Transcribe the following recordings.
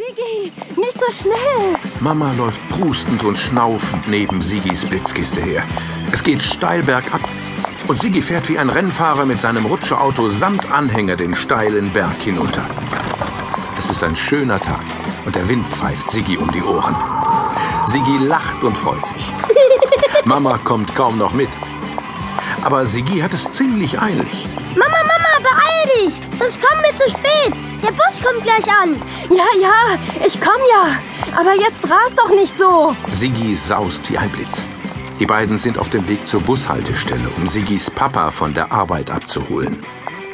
Sigi, nicht so schnell. Mama läuft prustend und schnaufend neben Sigis Blitzkiste her. Es geht steil bergab und Sigi fährt wie ein Rennfahrer mit seinem Rutscheauto samt Anhänger den steilen Berg hinunter. Es ist ein schöner Tag und der Wind pfeift Sigi um die Ohren. Sigi lacht und freut sich. Mama kommt kaum noch mit. Aber Sigi hat es ziemlich eilig. Mama, Mama, beeil dich, sonst kommen wir zu spät. Gleich an. Ja, ja, ich komm ja. Aber jetzt rast doch nicht so. Sigi saust wie ein Blitz. Die beiden sind auf dem Weg zur Bushaltestelle, um Sigis Papa von der Arbeit abzuholen.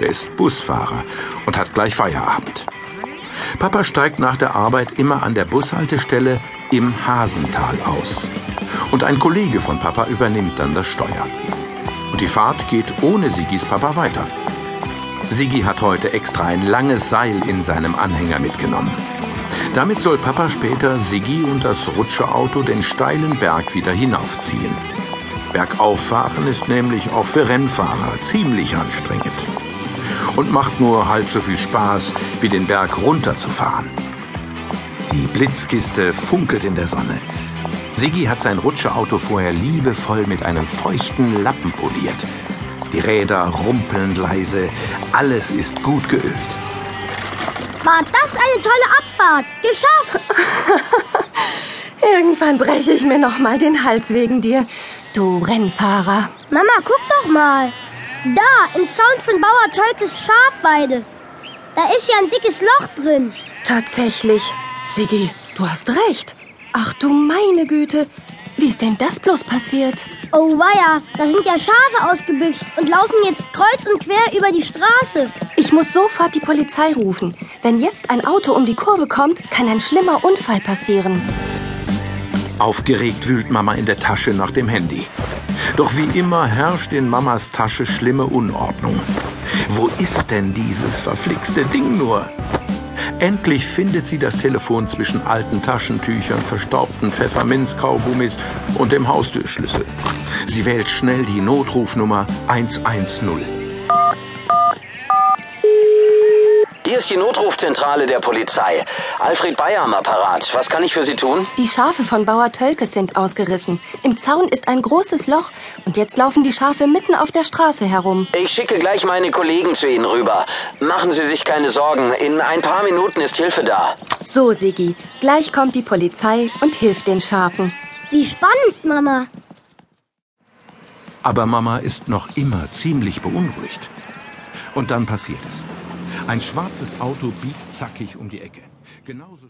Der ist Busfahrer und hat gleich Feierabend. Papa steigt nach der Arbeit immer an der Bushaltestelle im Hasental aus. Und ein Kollege von Papa übernimmt dann das Steuer. Und die Fahrt geht ohne Sigis Papa weiter. Sigi hat heute extra ein langes Seil in seinem Anhänger mitgenommen. Damit soll Papa später Sigi und das Rutscheauto den steilen Berg wieder hinaufziehen. Bergauffahren ist nämlich auch für Rennfahrer ziemlich anstrengend. Und macht nur halb so viel Spaß, wie den Berg runterzufahren. Die Blitzkiste funkelt in der Sonne. Sigi hat sein Rutscheauto vorher liebevoll mit einem feuchten Lappen poliert. Die Räder rumpeln leise, alles ist gut geölt. War das eine tolle Abfahrt? Geschafft! Irgendwann breche ich mir noch mal den Hals wegen dir, du Rennfahrer. Mama, guck doch mal. Da, im Zaun von Bauer Tolkes Schafweide. Da ist ja ein dickes Loch drin. Tatsächlich. Sigi, du hast recht. Ach du meine Güte. Wie ist denn das bloß passiert? Oh weia, da sind ja Schafe ausgebüxt und laufen jetzt kreuz und quer über die Straße. Ich muss sofort die Polizei rufen. Wenn jetzt ein Auto um die Kurve kommt, kann ein schlimmer Unfall passieren. Aufgeregt wühlt Mama in der Tasche nach dem Handy. Doch wie immer herrscht in Mamas Tasche schlimme Unordnung. Wo ist denn dieses verflixte Ding nur? Endlich findet sie das Telefon zwischen alten Taschentüchern, verstaubten Pfefferminzkaugummis und dem Haustürschlüssel. Sie wählt schnell die Notrufnummer 110. Hier ist die Notrufzentrale der Polizei. Alfred Bayer am Apparat. Was kann ich für Sie tun? Die Schafe von Bauer Tölkes sind ausgerissen. Im Zaun ist ein großes Loch und jetzt laufen die Schafe mitten auf der Straße herum. Ich schicke gleich meine Kollegen zu Ihnen rüber. Machen Sie sich keine Sorgen. In ein paar Minuten ist Hilfe da. So, Sigi, gleich kommt die Polizei und hilft den Schafen. Wie spannend, Mama. Aber Mama ist noch immer ziemlich beunruhigt. Und dann passiert es. Ein schwarzes Auto biegt zackig um die Ecke. Genauso